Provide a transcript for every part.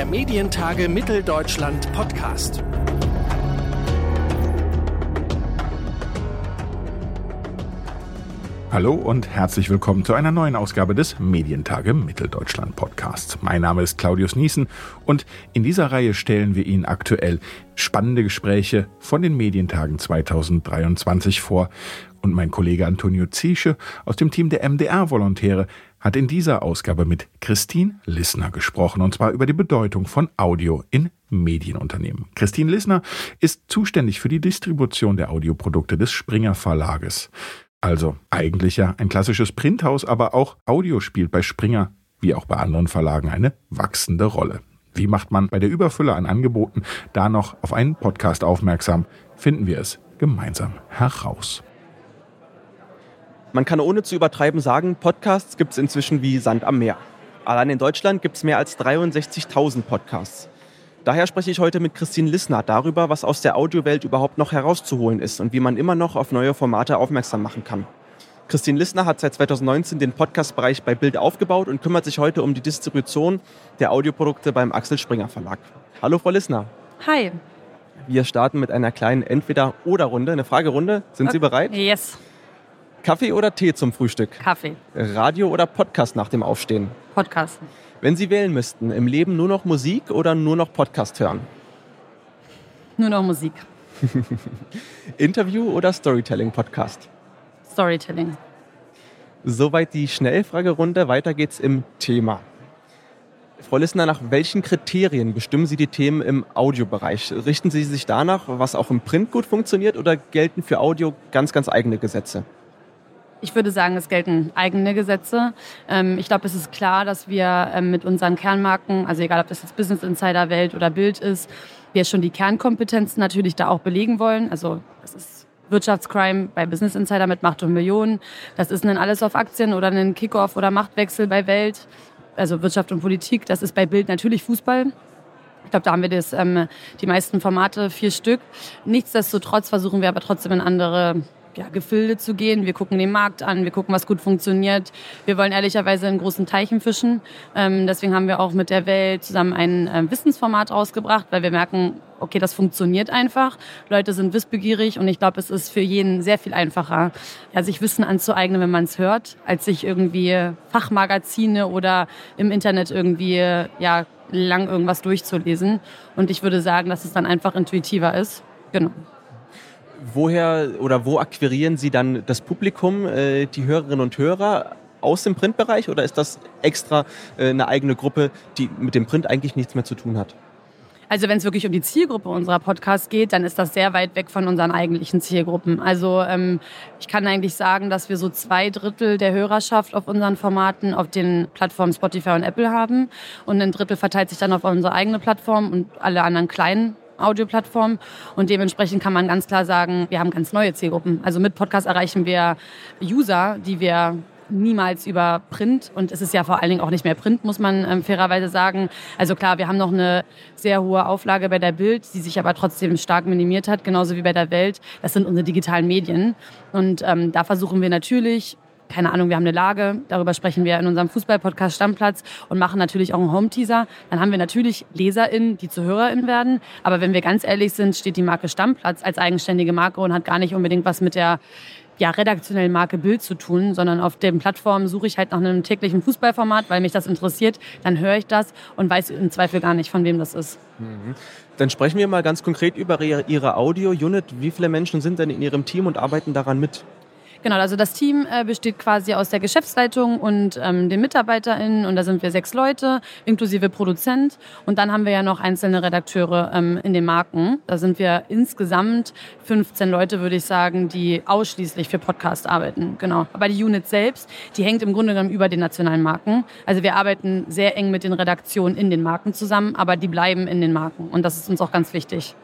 der Medientage Mitteldeutschland Podcast. Hallo und herzlich willkommen zu einer neuen Ausgabe des Medientage Mitteldeutschland Podcasts. Mein Name ist Claudius Niesen und in dieser Reihe stellen wir Ihnen aktuell spannende Gespräche von den Medientagen 2023 vor. Und mein Kollege Antonio Ziesche aus dem Team der MDR-Volontäre hat in dieser Ausgabe mit Christine Lissner gesprochen, und zwar über die Bedeutung von Audio in Medienunternehmen. Christine Lissner ist zuständig für die Distribution der Audioprodukte des Springer Verlages. Also eigentlich ja ein klassisches Printhaus, aber auch Audio spielt bei Springer wie auch bei anderen Verlagen eine wachsende Rolle. Wie macht man bei der Überfülle an Angeboten da noch auf einen Podcast aufmerksam? Finden wir es gemeinsam heraus. Man kann ohne zu übertreiben sagen, Podcasts gibt es inzwischen wie Sand am Meer. Allein in Deutschland gibt es mehr als 63.000 Podcasts. Daher spreche ich heute mit Christine Lissner darüber, was aus der Audiowelt überhaupt noch herauszuholen ist und wie man immer noch auf neue Formate aufmerksam machen kann. Christine Lissner hat seit 2019 den Podcast-Bereich bei Bild aufgebaut und kümmert sich heute um die Distribution der Audioprodukte beim Axel Springer Verlag. Hallo, Frau Lissner. Hi. Wir starten mit einer kleinen Entweder-Oder-Runde, eine Fragerunde. Sind okay. Sie bereit? Yes. Kaffee oder Tee zum Frühstück? Kaffee. Radio oder Podcast nach dem Aufstehen? Podcast. Wenn Sie wählen müssten, im Leben nur noch Musik oder nur noch Podcast hören? Nur noch Musik. Interview oder Storytelling-Podcast? Storytelling. Soweit die Schnellfragerunde. Weiter geht's im Thema. Frau Lissner, nach welchen Kriterien bestimmen Sie die Themen im Audiobereich? Richten Sie sich danach, was auch im Print gut funktioniert, oder gelten für Audio ganz, ganz eigene Gesetze? Ich würde sagen, es gelten eigene Gesetze. Ähm, ich glaube, es ist klar, dass wir ähm, mit unseren Kernmarken, also egal ob das jetzt Business Insider Welt oder Bild ist, wir schon die Kernkompetenzen natürlich da auch belegen wollen. Also das ist Wirtschaftscrime bei Business Insider mit Macht und Millionen. Das ist ein Alles auf Aktien oder ein Kickoff oder Machtwechsel bei Welt. Also Wirtschaft und Politik. Das ist bei Bild natürlich Fußball. Ich glaube, da haben wir das, ähm, die meisten Formate, vier Stück. Nichtsdestotrotz versuchen wir aber trotzdem in andere ja, Gefilde zu gehen. Wir gucken den Markt an, wir gucken, was gut funktioniert. Wir wollen ehrlicherweise in großen Teichen fischen. Ähm, deswegen haben wir auch mit der Welt zusammen ein äh, Wissensformat rausgebracht, weil wir merken, okay, das funktioniert einfach. Leute sind wissbegierig und ich glaube, es ist für jeden sehr viel einfacher, ja, sich Wissen anzueignen, wenn man es hört, als sich irgendwie Fachmagazine oder im Internet irgendwie ja, lang irgendwas durchzulesen. Und ich würde sagen, dass es dann einfach intuitiver ist. Genau woher oder wo akquirieren Sie dann das Publikum, äh, die Hörerinnen und Hörer? Aus dem Printbereich oder ist das extra äh, eine eigene Gruppe, die mit dem Print eigentlich nichts mehr zu tun hat? Also wenn es wirklich um die Zielgruppe unserer Podcasts geht, dann ist das sehr weit weg von unseren eigentlichen Zielgruppen. Also ähm, ich kann eigentlich sagen, dass wir so zwei Drittel der Hörerschaft auf unseren Formaten auf den Plattformen Spotify und Apple haben und ein Drittel verteilt sich dann auf unsere eigene Plattform und alle anderen kleinen Audioplattform. Und dementsprechend kann man ganz klar sagen, wir haben ganz neue Zielgruppen. Also mit Podcast erreichen wir User, die wir niemals über Print und es ist ja vor allen Dingen auch nicht mehr Print, muss man ähm, fairerweise sagen. Also klar, wir haben noch eine sehr hohe Auflage bei der Bild, die sich aber trotzdem stark minimiert hat, genauso wie bei der Welt. Das sind unsere digitalen Medien und ähm, da versuchen wir natürlich keine Ahnung, wir haben eine Lage, darüber sprechen wir in unserem Fußball-Podcast Stammplatz und machen natürlich auch einen Home-Teaser. Dann haben wir natürlich LeserInnen, die zu HörerInnen werden. Aber wenn wir ganz ehrlich sind, steht die Marke Stammplatz als eigenständige Marke und hat gar nicht unbedingt was mit der ja, redaktionellen Marke Bild zu tun, sondern auf den Plattformen suche ich halt nach einem täglichen Fußballformat, weil mich das interessiert. Dann höre ich das und weiß im Zweifel gar nicht, von wem das ist. Mhm. Dann sprechen wir mal ganz konkret über Ihre Audio-Unit. Wie viele Menschen sind denn in Ihrem Team und arbeiten daran mit? Genau, also das Team äh, besteht quasi aus der Geschäftsleitung und ähm, den MitarbeiterInnen und da sind wir sechs Leute, inklusive Produzent. Und dann haben wir ja noch einzelne Redakteure ähm, in den Marken. Da sind wir insgesamt 15 Leute, würde ich sagen, die ausschließlich für Podcast arbeiten. Genau. Aber die Unit selbst, die hängt im Grunde genommen über den nationalen Marken. Also wir arbeiten sehr eng mit den Redaktionen in den Marken zusammen, aber die bleiben in den Marken. Und das ist uns auch ganz wichtig.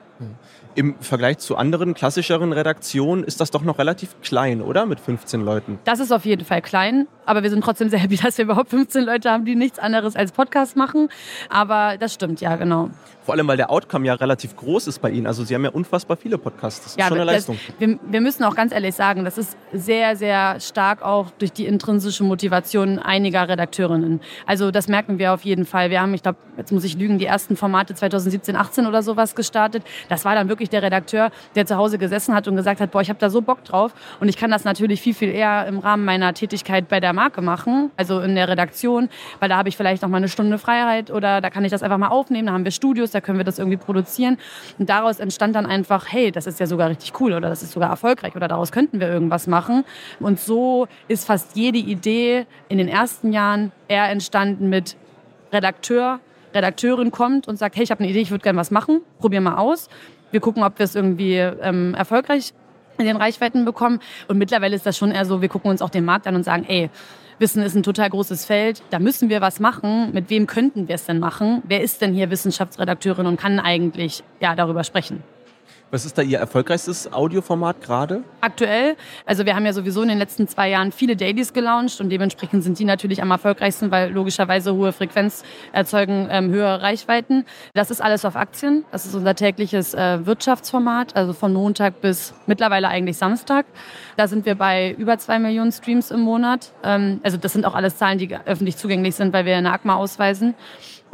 Im Vergleich zu anderen klassischeren Redaktionen ist das doch noch relativ klein, oder? Mit 15 Leuten. Das ist auf jeden Fall klein, aber wir sind trotzdem sehr happy, dass wir überhaupt 15 Leute haben, die nichts anderes als Podcast machen. Aber das stimmt, ja, genau. Vor allem, weil der Outcome ja relativ groß ist bei Ihnen. Also Sie haben ja unfassbar viele Podcasts. Das ist ja, schon eine Leistung. Das, wir, wir, müssen auch ganz ehrlich sagen, das ist sehr, sehr stark auch durch die intrinsische Motivation einiger Redakteurinnen. Also das merken wir auf jeden Fall. Wir haben, ich glaube, jetzt muss ich lügen, die ersten Formate 2017, 18 oder sowas gestartet. Das war dann wirklich der Redakteur, der zu Hause gesessen hat und gesagt hat, boah, ich habe da so Bock drauf und ich kann das natürlich viel, viel eher im Rahmen meiner Tätigkeit bei der Marke machen, also in der Redaktion, weil da habe ich vielleicht noch mal eine Stunde Freiheit oder da kann ich das einfach mal aufnehmen, da haben wir Studios, da können wir das irgendwie produzieren. Und daraus entstand dann einfach, hey, das ist ja sogar richtig cool oder das ist sogar erfolgreich oder daraus könnten wir irgendwas machen. Und so ist fast jede Idee in den ersten Jahren eher entstanden mit Redakteur, Redakteurin kommt und sagt, hey, ich habe eine Idee, ich würde gerne was machen, probier mal aus. Wir gucken, ob wir es irgendwie ähm, erfolgreich in den Reichweiten bekommen. Und mittlerweile ist das schon eher so, wir gucken uns auch den Markt an und sagen, ey, Wissen ist ein total großes Feld. Da müssen wir was machen. Mit wem könnten wir es denn machen? Wer ist denn hier Wissenschaftsredakteurin und kann eigentlich ja, darüber sprechen? Was ist da Ihr erfolgreichstes Audioformat gerade? Aktuell, also wir haben ja sowieso in den letzten zwei Jahren viele Dailies gelauncht und dementsprechend sind die natürlich am erfolgreichsten, weil logischerweise hohe Frequenz erzeugen ähm, höhere Reichweiten. Das ist alles auf Aktien. Das ist unser tägliches äh, Wirtschaftsformat, also von Montag bis mittlerweile eigentlich Samstag. Da sind wir bei über zwei Millionen Streams im Monat. Ähm, also das sind auch alles Zahlen, die öffentlich zugänglich sind, weil wir eine ACMA ausweisen.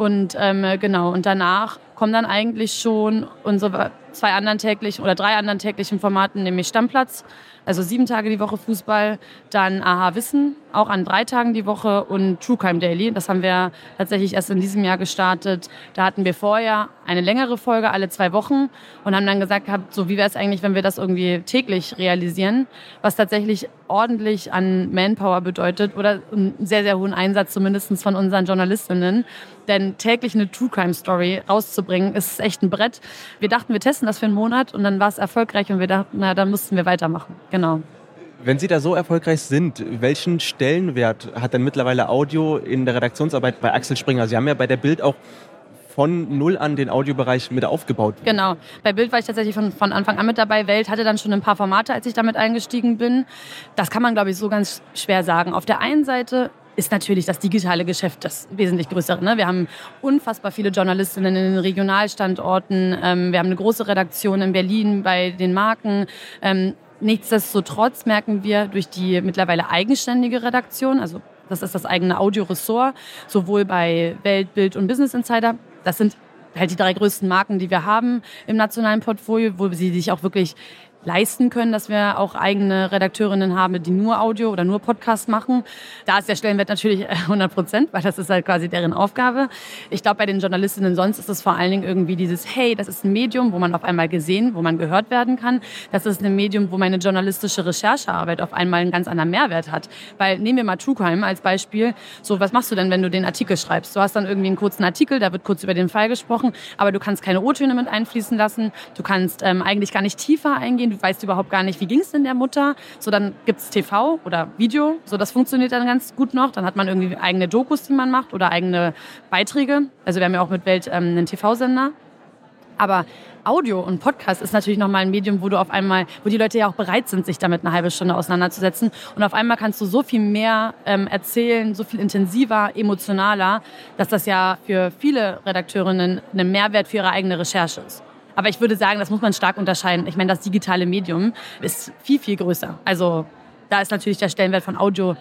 Und ähm, genau, und danach kommen dann eigentlich schon unsere zwei anderen täglichen oder drei anderen täglichen Formaten, nämlich Stammplatz, also sieben Tage die Woche Fußball, dann Aha Wissen, auch an drei Tagen die Woche und True Crime Daily. Das haben wir tatsächlich erst in diesem Jahr gestartet. Da hatten wir vorher eine längere Folge alle zwei Wochen und haben dann gesagt, so wie wäre es eigentlich, wenn wir das irgendwie täglich realisieren, was tatsächlich ordentlich an Manpower bedeutet oder einen sehr, sehr hohen Einsatz zumindest von unseren Journalistinnen. Denn täglich eine True Crime Story rauszubringen, ist echt ein Brett. Wir dachten, wir testen das für einen Monat und dann war es erfolgreich und wir dachten, na, dann mussten wir weitermachen. Genau. Wenn Sie da so erfolgreich sind, welchen Stellenwert hat denn mittlerweile Audio in der Redaktionsarbeit bei Axel Springer? Sie haben ja bei der Bild auch von null an den Audiobereich mit aufgebaut. Genau. Bei Bild war ich tatsächlich von, von Anfang an mit dabei. Welt hatte dann schon ein paar Formate, als ich damit eingestiegen bin. Das kann man, glaube ich, so ganz schwer sagen. Auf der einen Seite ist natürlich das digitale Geschäft das wesentlich größere. Ne? Wir haben unfassbar viele Journalistinnen in den Regionalstandorten. Ähm, wir haben eine große Redaktion in Berlin bei den Marken. Ähm, Nichtsdestotrotz merken wir durch die mittlerweile eigenständige Redaktion, also das ist das eigene Audioressort, sowohl bei Welt, Bild und Business Insider, das sind halt die drei größten Marken, die wir haben im nationalen Portfolio, wo sie sich auch wirklich leisten können, dass wir auch eigene Redakteurinnen haben, die nur Audio oder nur Podcast machen. Da ist der Stellenwert natürlich 100 äh, Prozent, weil das ist halt quasi deren Aufgabe. Ich glaube, bei den Journalistinnen sonst ist es vor allen Dingen irgendwie dieses, hey, das ist ein Medium, wo man auf einmal gesehen, wo man gehört werden kann. Das ist ein Medium, wo meine journalistische Recherchearbeit auf einmal einen ganz anderen Mehrwert hat. Weil nehmen wir mal True Crime als Beispiel. So, was machst du denn, wenn du den Artikel schreibst? Du hast dann irgendwie einen kurzen Artikel, da wird kurz über den Fall gesprochen, aber du kannst keine O-Töne mit einfließen lassen. Du kannst ähm, eigentlich gar nicht tiefer eingehen du weißt überhaupt gar nicht, wie ging es denn der Mutter. So, dann gibt es TV oder Video. So, das funktioniert dann ganz gut noch. Dann hat man irgendwie eigene Dokus, die man macht oder eigene Beiträge. Also wir haben ja auch mit Welt ähm, einen TV-Sender. Aber Audio und Podcast ist natürlich nochmal ein Medium, wo du auf einmal, wo die Leute ja auch bereit sind, sich damit eine halbe Stunde auseinanderzusetzen. Und auf einmal kannst du so viel mehr ähm, erzählen, so viel intensiver, emotionaler, dass das ja für viele Redakteurinnen ein Mehrwert für ihre eigene Recherche ist. Aber ich würde sagen, das muss man stark unterscheiden. Ich meine, das digitale Medium ist viel, viel größer. Also da ist natürlich der Stellenwert von Audio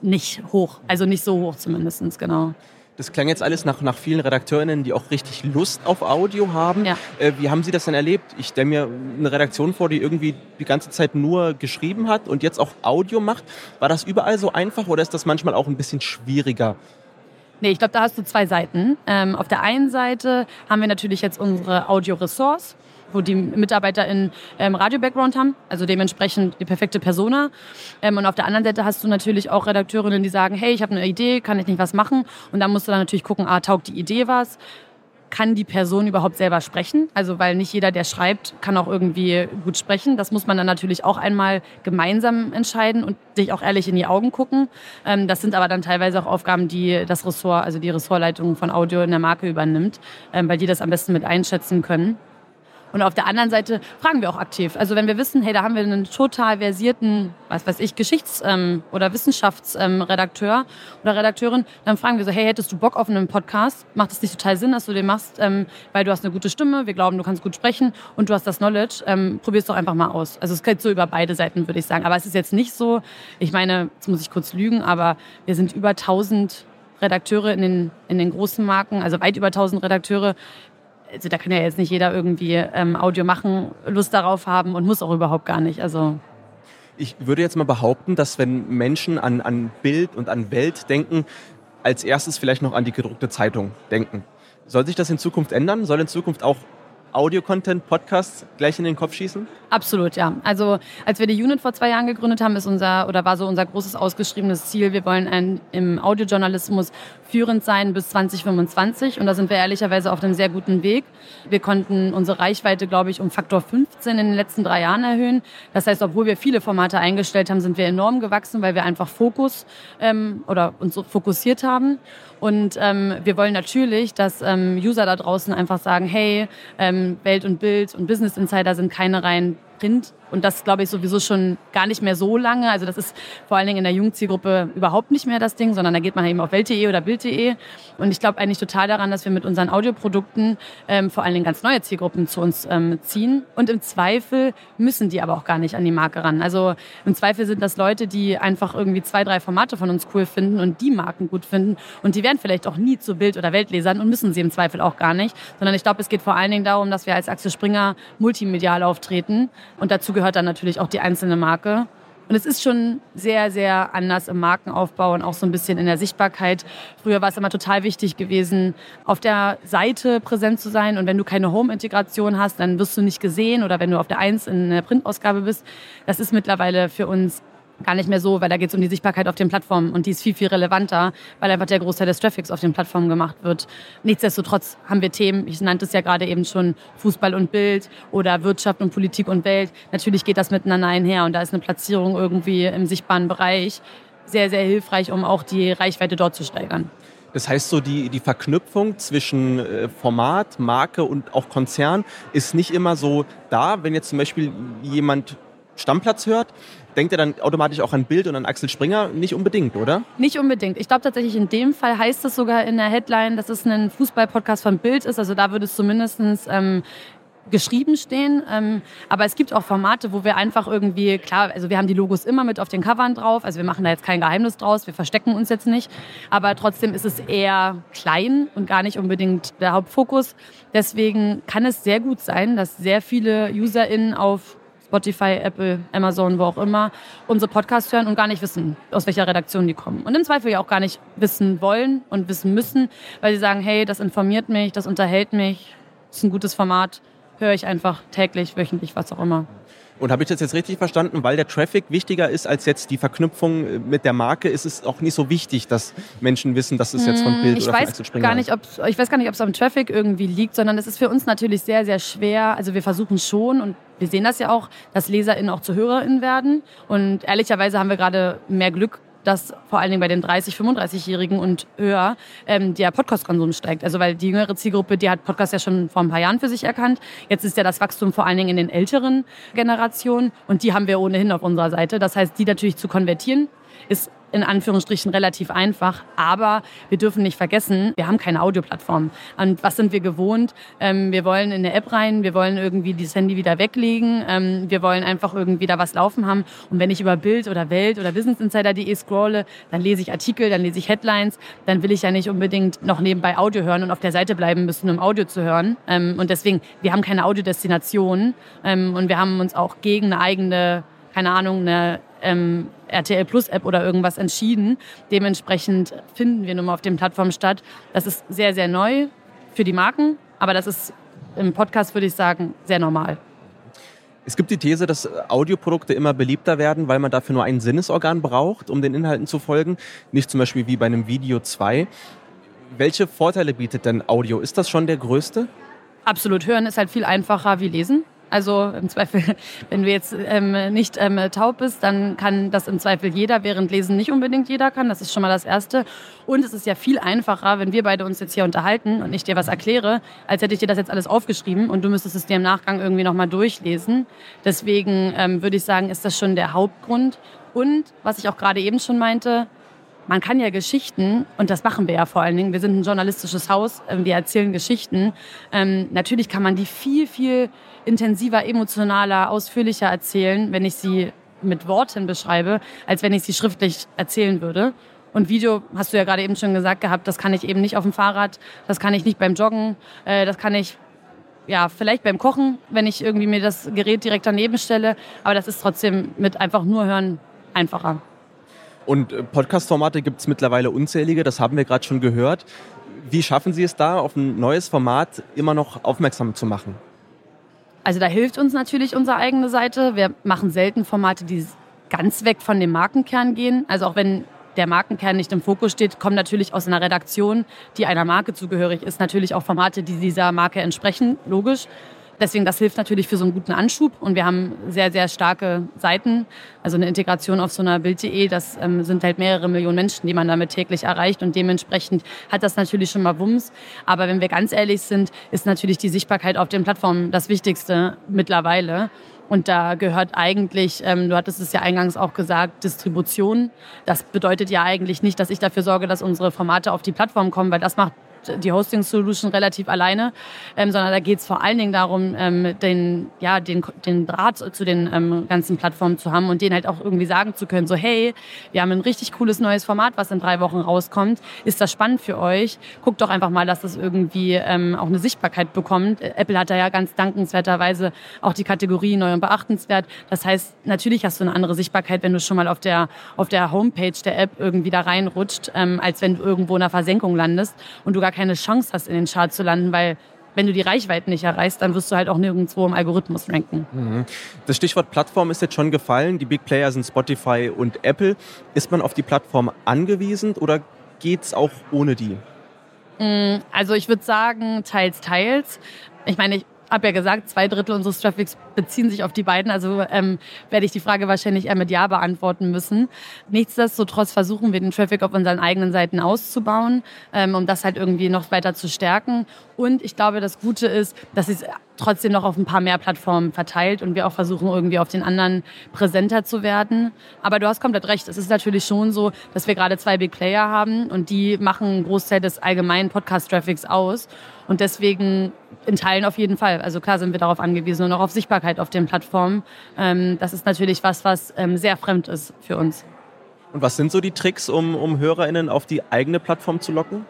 nicht hoch. Also nicht so hoch zumindest, genau. Das klang jetzt alles nach, nach vielen Redakteurinnen, die auch richtig Lust auf Audio haben. Ja. Äh, wie haben Sie das denn erlebt? Ich stelle mir eine Redaktion vor, die irgendwie die ganze Zeit nur geschrieben hat und jetzt auch Audio macht. War das überall so einfach oder ist das manchmal auch ein bisschen schwieriger? Nee, ich glaube, da hast du zwei Seiten. Ähm, auf der einen Seite haben wir natürlich jetzt unsere Audio-Ressorts, wo die MitarbeiterInnen ähm, Radio-Background haben, also dementsprechend die perfekte Persona. Ähm, und auf der anderen Seite hast du natürlich auch Redakteurinnen, die sagen, hey, ich habe eine Idee, kann ich nicht was machen? Und dann musst du dann natürlich gucken, ah, taugt die Idee was? Kann die Person überhaupt selber sprechen? Also weil nicht jeder, der schreibt, kann auch irgendwie gut sprechen. Das muss man dann natürlich auch einmal gemeinsam entscheiden und sich auch ehrlich in die Augen gucken. Ähm, das sind aber dann teilweise auch Aufgaben, die das Ressort, also die Ressortleitung von Audio in der Marke übernimmt, ähm, weil die das am besten mit einschätzen können. Und auf der anderen Seite fragen wir auch aktiv. Also wenn wir wissen, hey, da haben wir einen total versierten, was weiß ich, Geschichts- ähm, oder Wissenschaftsredakteur ähm, oder Redakteurin, dann fragen wir so, hey, hättest du Bock auf einen Podcast? Macht es nicht total Sinn, dass du den machst, ähm, weil du hast eine gute Stimme, wir glauben, du kannst gut sprechen und du hast das Knowledge. Ähm, Probier es doch einfach mal aus. Also es geht so über beide Seiten, würde ich sagen. Aber es ist jetzt nicht so, ich meine, jetzt muss ich kurz lügen, aber wir sind über 1000 Redakteure in den, in den großen Marken, also weit über 1000 Redakteure. Also da kann ja jetzt nicht jeder irgendwie ähm, Audio machen, Lust darauf haben und muss auch überhaupt gar nicht. Also ich würde jetzt mal behaupten, dass wenn Menschen an, an Bild und an Welt denken, als erstes vielleicht noch an die gedruckte Zeitung denken. Soll sich das in Zukunft ändern? Soll in Zukunft auch Audio-Content, Podcasts gleich in den Kopf schießen? Absolut, ja. Also als wir die Unit vor zwei Jahren gegründet haben, ist unser oder war so unser großes ausgeschriebenes Ziel. Wir wollen ein, im Audiojournalismus führend sein bis 2025 und da sind wir ehrlicherweise auf einem sehr guten Weg. Wir konnten unsere Reichweite, glaube ich, um Faktor 15 in den letzten drei Jahren erhöhen. Das heißt, obwohl wir viele Formate eingestellt haben, sind wir enorm gewachsen, weil wir einfach Fokus ähm, oder uns so fokussiert haben. Und ähm, wir wollen natürlich, dass ähm, User da draußen einfach sagen, hey, ähm, Welt und Bild und Business Insider sind keine rein Print und das glaube ich sowieso schon gar nicht mehr so lange. Also das ist vor allen Dingen in der Jugendzielgruppe überhaupt nicht mehr das Ding, sondern da geht man eben auf welt.de oder bild.de. Und ich glaube eigentlich total daran, dass wir mit unseren Audioprodukten ähm, vor allen Dingen ganz neue Zielgruppen zu uns ähm, ziehen. Und im Zweifel müssen die aber auch gar nicht an die Marke ran. Also im Zweifel sind das Leute, die einfach irgendwie zwei, drei Formate von uns cool finden und die Marken gut finden. Und die werden vielleicht auch nie zu Bild- oder Weltlesern und müssen sie im Zweifel auch gar nicht. Sondern ich glaube, es geht vor allen Dingen darum, dass wir als Axel Springer multimedial auftreten. Und dazu gehört dann natürlich auch die einzelne Marke. Und es ist schon sehr, sehr anders im Markenaufbau und auch so ein bisschen in der Sichtbarkeit. Früher war es immer total wichtig gewesen, auf der Seite präsent zu sein. Und wenn du keine Home-Integration hast, dann wirst du nicht gesehen. Oder wenn du auf der Eins in der Printausgabe bist. Das ist mittlerweile für uns gar nicht mehr so, weil da geht es um die Sichtbarkeit auf den Plattformen und die ist viel, viel relevanter, weil einfach der Großteil des Traffics auf den Plattformen gemacht wird. Nichtsdestotrotz haben wir Themen, ich nannte es ja gerade eben schon Fußball und Bild oder Wirtschaft und Politik und Welt. Natürlich geht das miteinander einher und da ist eine Platzierung irgendwie im sichtbaren Bereich sehr, sehr hilfreich, um auch die Reichweite dort zu steigern. Das heißt, so die, die Verknüpfung zwischen äh, Format, Marke und auch Konzern ist nicht immer so da. Wenn jetzt zum Beispiel jemand Stammplatz hört, denkt er dann automatisch auch an Bild und an Axel Springer? Nicht unbedingt, oder? Nicht unbedingt. Ich glaube tatsächlich, in dem Fall heißt es sogar in der Headline, dass es ein Fußball-Podcast von Bild ist. Also da würde es zumindest ähm, geschrieben stehen. Ähm, aber es gibt auch Formate, wo wir einfach irgendwie, klar, also wir haben die Logos immer mit auf den Covern drauf. Also wir machen da jetzt kein Geheimnis draus, wir verstecken uns jetzt nicht. Aber trotzdem ist es eher klein und gar nicht unbedingt der Hauptfokus. Deswegen kann es sehr gut sein, dass sehr viele UserInnen auf Spotify, Apple, Amazon, wo auch immer, unsere Podcasts hören und gar nicht wissen, aus welcher Redaktion die kommen. Und im Zweifel ja auch gar nicht wissen wollen und wissen müssen, weil sie sagen, hey, das informiert mich, das unterhält mich, das ist ein gutes Format, höre ich einfach täglich, wöchentlich, was auch immer. Und habe ich das jetzt richtig verstanden? Weil der Traffic wichtiger ist als jetzt die Verknüpfung äh, mit der Marke, ist es auch nicht so wichtig, dass Menschen wissen, dass es jetzt von Bild ich oder weiß von Axel Springer gar nicht, ob, Ich weiß gar nicht, ob es am Traffic irgendwie liegt, sondern es ist für uns natürlich sehr, sehr schwer. Also wir versuchen schon und wir sehen das ja auch, dass LeserInnen auch zu HörerInnen werden. Und ehrlicherweise haben wir gerade mehr Glück dass vor allen Dingen bei den 30-, 35-Jährigen und höher ähm, der Podcast-Konsum steigt. Also weil die jüngere Zielgruppe, die hat Podcast ja schon vor ein paar Jahren für sich erkannt. Jetzt ist ja das Wachstum vor allen Dingen in den älteren Generationen und die haben wir ohnehin auf unserer Seite. Das heißt, die natürlich zu konvertieren, ist in Anführungsstrichen relativ einfach. Aber wir dürfen nicht vergessen, wir haben keine Audioplattform. Und was sind wir gewohnt? Ähm, wir wollen in eine App rein, wir wollen irgendwie das Handy wieder weglegen, ähm, wir wollen einfach irgendwie da was laufen haben. Und wenn ich über Bild oder Welt oder Business scrolle, dann lese ich Artikel, dann lese ich Headlines, dann will ich ja nicht unbedingt noch nebenbei Audio hören und auf der Seite bleiben müssen, um Audio zu hören. Ähm, und deswegen, wir haben keine Audiodestination ähm, und wir haben uns auch gegen eine eigene keine Ahnung, eine ähm, RTL Plus App oder irgendwas entschieden. Dementsprechend finden wir nun mal auf den Plattformen statt. Das ist sehr, sehr neu für die Marken, aber das ist im Podcast, würde ich sagen, sehr normal. Es gibt die These, dass Audioprodukte immer beliebter werden, weil man dafür nur ein Sinnesorgan braucht, um den Inhalten zu folgen. Nicht zum Beispiel wie bei einem Video 2. Welche Vorteile bietet denn Audio? Ist das schon der größte? Absolut. Hören ist halt viel einfacher wie lesen. Also im Zweifel, wenn du jetzt ähm, nicht ähm, taub bist, dann kann das im Zweifel jeder, während Lesen nicht unbedingt jeder kann. Das ist schon mal das Erste. Und es ist ja viel einfacher, wenn wir beide uns jetzt hier unterhalten und ich dir was erkläre, als hätte ich dir das jetzt alles aufgeschrieben und du müsstest es dir im Nachgang irgendwie nochmal durchlesen. Deswegen ähm, würde ich sagen, ist das schon der Hauptgrund. Und was ich auch gerade eben schon meinte, man kann ja Geschichten, und das machen wir ja vor allen Dingen, wir sind ein journalistisches Haus, ähm, wir erzählen Geschichten. Ähm, natürlich kann man die viel, viel intensiver, emotionaler, ausführlicher erzählen, wenn ich sie mit Worten beschreibe, als wenn ich sie schriftlich erzählen würde. Und Video, hast du ja gerade eben schon gesagt gehabt, das kann ich eben nicht auf dem Fahrrad, das kann ich nicht beim Joggen, äh, das kann ich ja, vielleicht beim Kochen, wenn ich irgendwie mir das Gerät direkt daneben stelle. Aber das ist trotzdem mit einfach nur hören einfacher. Und äh, Podcast-Formate gibt es mittlerweile unzählige, das haben wir gerade schon gehört. Wie schaffen Sie es da, auf ein neues Format immer noch aufmerksam zu machen? Also da hilft uns natürlich unsere eigene Seite. Wir machen selten Formate, die ganz weg von dem Markenkern gehen. Also auch wenn der Markenkern nicht im Fokus steht, kommen natürlich aus einer Redaktion, die einer Marke zugehörig ist, natürlich auch Formate, die dieser Marke entsprechen, logisch. Deswegen, das hilft natürlich für so einen guten Anschub. Und wir haben sehr, sehr starke Seiten. Also eine Integration auf so einer Bild.de, das ähm, sind halt mehrere Millionen Menschen, die man damit täglich erreicht. Und dementsprechend hat das natürlich schon mal Wumms. Aber wenn wir ganz ehrlich sind, ist natürlich die Sichtbarkeit auf den Plattformen das Wichtigste mittlerweile. Und da gehört eigentlich, ähm, du hattest es ja eingangs auch gesagt, Distribution. Das bedeutet ja eigentlich nicht, dass ich dafür sorge, dass unsere Formate auf die Plattform kommen, weil das macht die Hosting Solution relativ alleine, ähm, sondern da geht es vor allen Dingen darum, ähm, den, ja, den, den Draht zu den ähm, ganzen Plattformen zu haben und denen halt auch irgendwie sagen zu können, so hey, wir haben ein richtig cooles neues Format, was in drei Wochen rauskommt. Ist das spannend für euch? Guckt doch einfach mal, dass das irgendwie ähm, auch eine Sichtbarkeit bekommt. Apple hat da ja ganz dankenswerterweise auch die Kategorie neu und beachtenswert. Das heißt, natürlich hast du eine andere Sichtbarkeit, wenn du schon mal auf der, auf der Homepage der App irgendwie da reinrutscht, ähm, als wenn du irgendwo in einer Versenkung landest und du gar keine Chance hast, in den Charts zu landen, weil wenn du die Reichweite nicht erreichst, dann wirst du halt auch nirgendwo im Algorithmus ranken. Mhm. Das Stichwort Plattform ist jetzt schon gefallen. Die Big Player sind Spotify und Apple. Ist man auf die Plattform angewiesen oder geht es auch ohne die? Mm, also ich würde sagen, teils, teils. Ich meine, ich habe ja gesagt, zwei Drittel unseres Traffics beziehen sich auf die beiden. Also ähm, werde ich die Frage wahrscheinlich eher mit Ja beantworten müssen. Nichtsdestotrotz versuchen wir den Traffic auf unseren eigenen Seiten auszubauen, ähm, um das halt irgendwie noch weiter zu stärken. Und ich glaube, das Gute ist, dass es trotzdem noch auf ein paar mehr Plattformen verteilt und wir auch versuchen, irgendwie auf den anderen präsenter zu werden. Aber du hast komplett recht. Es ist natürlich schon so, dass wir gerade zwei Big Player haben und die machen einen Großteil des allgemeinen Podcast-Traffics aus. Und deswegen in Teilen auf jeden Fall. Also klar sind wir darauf angewiesen und auch auf Sichtbarkeit auf den Plattformen. Ähm, das ist natürlich was, was ähm, sehr fremd ist für uns. Und was sind so die Tricks, um, um HörerInnen auf die eigene Plattform zu locken?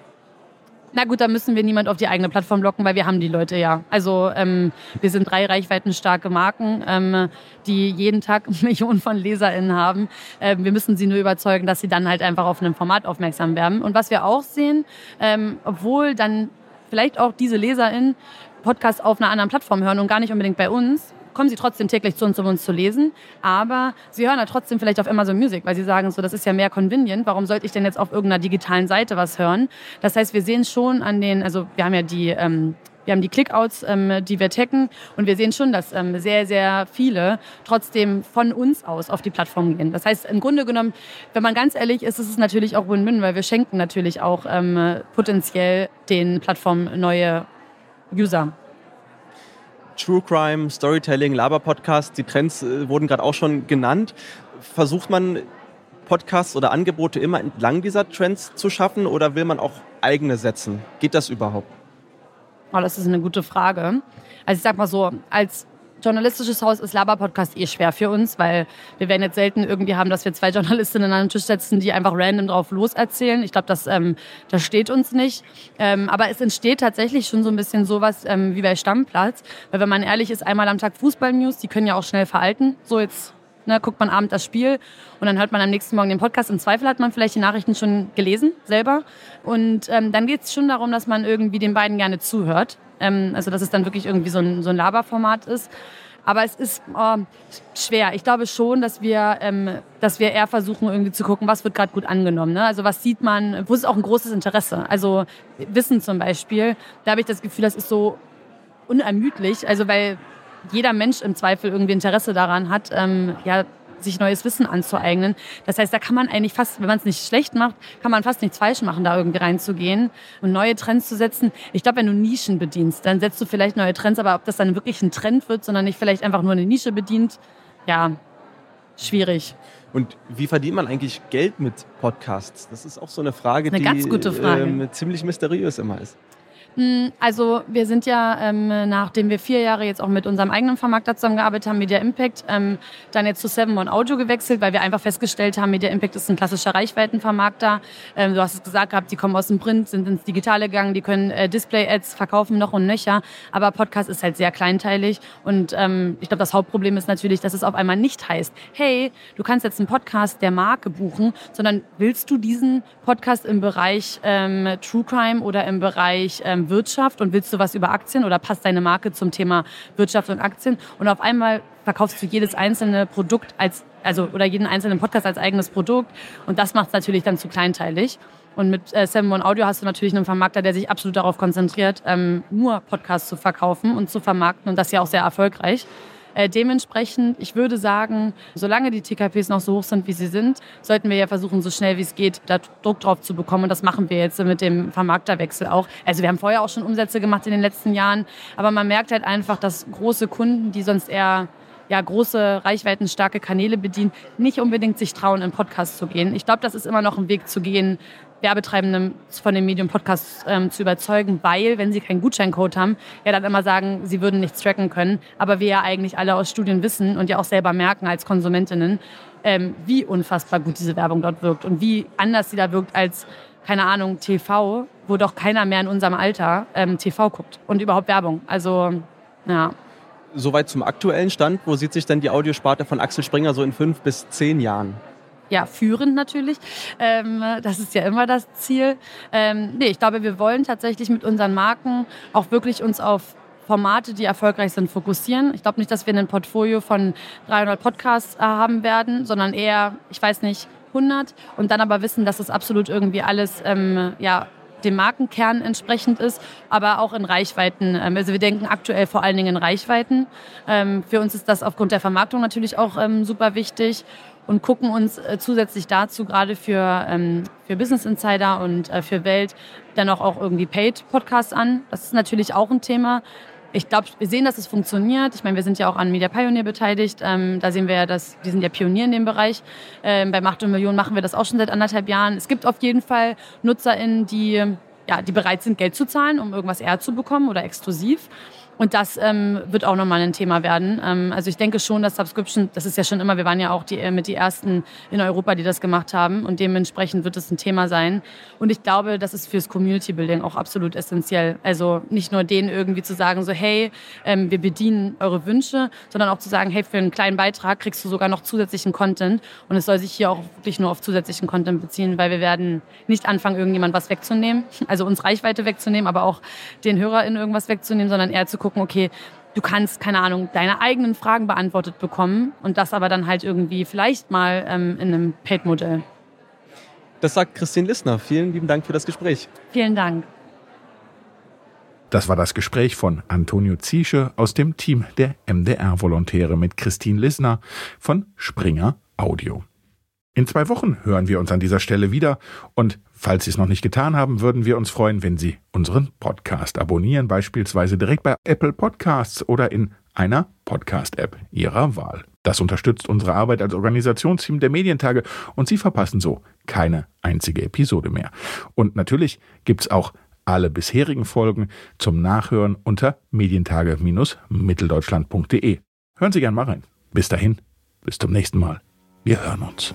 Na gut, da müssen wir niemand auf die eigene Plattform locken, weil wir haben die Leute ja. Also ähm, wir sind drei reichweitenstarke Marken, ähm, die jeden Tag Millionen von LeserInnen haben. Ähm, wir müssen sie nur überzeugen, dass sie dann halt einfach auf einem Format aufmerksam werden. Und was wir auch sehen, ähm, obwohl dann vielleicht auch diese LeserInnen Podcasts auf einer anderen Plattform hören und gar nicht unbedingt bei uns, kommen sie trotzdem täglich zu uns, um uns zu lesen. Aber sie hören ja trotzdem vielleicht auf Amazon Music, weil sie sagen, so, das ist ja mehr convenient. Warum sollte ich denn jetzt auf irgendeiner digitalen Seite was hören? Das heißt, wir sehen schon an den, also wir haben ja die, ähm, wir haben die Clickouts, ähm, die wir taggen und wir sehen schon, dass ähm, sehr, sehr viele trotzdem von uns aus auf die Plattform gehen. Das heißt, im Grunde genommen, wenn man ganz ehrlich ist, ist es natürlich auch Win-Win, weil wir schenken natürlich auch ähm, potenziell den Plattformen neue User. True Crime, Storytelling, Laber-Podcast, die Trends äh, wurden gerade auch schon genannt. Versucht man Podcasts oder Angebote immer entlang dieser Trends zu schaffen oder will man auch eigene setzen? Geht das überhaupt? Oh, das ist eine gute Frage. Also ich sag mal so, als journalistisches Haus ist Laber-Podcast eh schwer für uns, weil wir werden jetzt selten irgendwie haben, dass wir zwei Journalistinnen an einen Tisch setzen, die einfach random drauf loserzählen. Ich glaube, das, ähm, das steht uns nicht. Ähm, aber es entsteht tatsächlich schon so ein bisschen sowas ähm, wie bei Stammplatz. Weil wenn man ehrlich ist, einmal am Tag Fußball-News, die können ja auch schnell veralten. So jetzt Ne, guckt man abend das Spiel und dann hört man am nächsten Morgen den Podcast. Im Zweifel hat man vielleicht die Nachrichten schon gelesen selber. Und ähm, dann geht es schon darum, dass man irgendwie den beiden gerne zuhört. Ähm, also dass es dann wirklich irgendwie so ein, so ein Laberformat ist. Aber es ist oh, schwer. Ich glaube schon, dass wir, ähm, dass wir eher versuchen, irgendwie zu gucken, was wird gerade gut angenommen. Ne? Also was sieht man, wo ist auch ein großes Interesse. Also Wissen zum Beispiel, da habe ich das Gefühl, das ist so unermüdlich. Also weil jeder Mensch im Zweifel irgendwie Interesse daran hat, ähm, ja, sich neues Wissen anzueignen. Das heißt, da kann man eigentlich fast, wenn man es nicht schlecht macht, kann man fast nichts falsch machen, da irgendwie reinzugehen und neue Trends zu setzen. Ich glaube, wenn du Nischen bedienst, dann setzt du vielleicht neue Trends, aber ob das dann wirklich ein Trend wird, sondern nicht vielleicht einfach nur eine Nische bedient, ja, schwierig. Und wie verdient man eigentlich Geld mit Podcasts? Das ist auch so eine Frage, eine die Frage. Ähm, ziemlich mysteriös immer ist. Hm, also wir sind ja, ähm, nachdem wir vier Jahre jetzt auch mit unserem eigenen Vermarkter zusammengearbeitet haben, Media Impact, ähm, dann jetzt zu Seven One Audio gewechselt, weil wir einfach festgestellt haben, Media Impact ist ein klassischer Reichweitenvermarkter. Ähm, du hast es gesagt gehabt, die kommen aus dem Print, sind ins Digitale gegangen, die können äh, Display-Ads verkaufen noch und nöcher, aber Podcast ist halt sehr kleinteilig und ähm, ich glaube, das Hauptproblem ist natürlich, dass es auf einmal nicht heißt, hey, du kannst jetzt einen Podcast der Marke buchen, sondern willst du diesen Podcast im Bereich ähm, True Crime oder im Bereich ähm, Wirtschaft und willst du was über Aktien oder passt deine Marke zum Thema Wirtschaft und Aktien und auf einmal verkaufst du jedes einzelne Produkt als, also oder jeden einzelnen Podcast als eigenes Produkt und das macht es natürlich dann zu kleinteilig. Und mit äh, Seven Audio hast du natürlich einen Vermarkter, der sich absolut darauf konzentriert, ähm, nur Podcasts zu verkaufen und zu vermarkten und das ja auch sehr erfolgreich. Äh, dementsprechend, ich würde sagen, solange die TKPs noch so hoch sind, wie sie sind, sollten wir ja versuchen, so schnell wie es geht, da Druck drauf zu bekommen. Und das machen wir jetzt mit dem Vermarkterwechsel auch. Also wir haben vorher auch schon Umsätze gemacht in den letzten Jahren, aber man merkt halt einfach, dass große Kunden, die sonst eher ja, große, reichweitenstarke Kanäle bedienen, nicht unbedingt sich trauen, in Podcast zu gehen. Ich glaube, das ist immer noch ein Weg zu gehen, Werbetreibenden von dem Medium Podcast ähm, zu überzeugen, weil, wenn sie keinen Gutscheincode haben, ja dann immer sagen, sie würden nichts tracken können. Aber wir ja eigentlich alle aus Studien wissen und ja auch selber merken als Konsumentinnen, ähm, wie unfassbar gut diese Werbung dort wirkt und wie anders sie da wirkt als, keine Ahnung, TV, wo doch keiner mehr in unserem Alter ähm, TV guckt und überhaupt Werbung. Also, ja. Soweit zum aktuellen Stand. Wo sieht sich denn die Audiosparte von Axel Springer so in fünf bis zehn Jahren? Ja, führend natürlich. Ähm, das ist ja immer das Ziel. Ähm, nee, ich glaube, wir wollen tatsächlich mit unseren Marken auch wirklich uns auf Formate, die erfolgreich sind, fokussieren. Ich glaube nicht, dass wir ein Portfolio von 300 Podcasts äh, haben werden, sondern eher, ich weiß nicht, 100 und dann aber wissen, dass es absolut irgendwie alles ähm, ja, dem Markenkern entsprechend ist, aber auch in Reichweiten. Ähm, also wir denken aktuell vor allen Dingen in Reichweiten. Ähm, für uns ist das aufgrund der Vermarktung natürlich auch ähm, super wichtig und gucken uns äh, zusätzlich dazu gerade für, ähm, für Business Insider und äh, für Welt dann auch, auch irgendwie Paid Podcasts an. Das ist natürlich auch ein Thema. Ich glaube, wir sehen, dass es funktioniert. Ich meine, wir sind ja auch an Media Pioneer beteiligt. Ähm, da sehen wir ja, dass wir sind ja Pionier in dem Bereich. Ähm, bei Macht und Millionen machen wir das auch schon seit anderthalb Jahren. Es gibt auf jeden Fall NutzerInnen, die, ja, die bereit sind, Geld zu zahlen, um irgendwas eher zu bekommen oder exklusiv. Und das ähm, wird auch nochmal ein Thema werden. Ähm, also ich denke schon, dass Subscription, das ist ja schon immer, wir waren ja auch die, äh, mit die Ersten in Europa, die das gemacht haben. Und dementsprechend wird es ein Thema sein. Und ich glaube, das ist fürs Community Building auch absolut essentiell. Also nicht nur denen irgendwie zu sagen, so hey, ähm, wir bedienen eure Wünsche, sondern auch zu sagen, hey, für einen kleinen Beitrag kriegst du sogar noch zusätzlichen Content. Und es soll sich hier auch wirklich nur auf zusätzlichen Content beziehen, weil wir werden nicht anfangen, irgendjemand was wegzunehmen. Also uns Reichweite wegzunehmen, aber auch den HörerInnen irgendwas wegzunehmen, sondern eher zu gucken, okay, du kannst, keine Ahnung, deine eigenen Fragen beantwortet bekommen und das aber dann halt irgendwie vielleicht mal ähm, in einem Paid-Modell. Das sagt Christine Lissner. Vielen lieben Dank für das Gespräch. Vielen Dank. Das war das Gespräch von Antonio Ziesche aus dem Team der MDR-Volontäre mit Christine Lissner von Springer Audio. In zwei Wochen hören wir uns an dieser Stelle wieder und falls Sie es noch nicht getan haben, würden wir uns freuen, wenn Sie unseren Podcast abonnieren, beispielsweise direkt bei Apple Podcasts oder in einer Podcast-App Ihrer Wahl. Das unterstützt unsere Arbeit als Organisationsteam der Medientage und Sie verpassen so keine einzige Episode mehr. Und natürlich gibt's auch alle bisherigen Folgen zum Nachhören unter medientage-mitteldeutschland.de. Hören Sie gern mal rein. Bis dahin, bis zum nächsten Mal. Wir hören uns.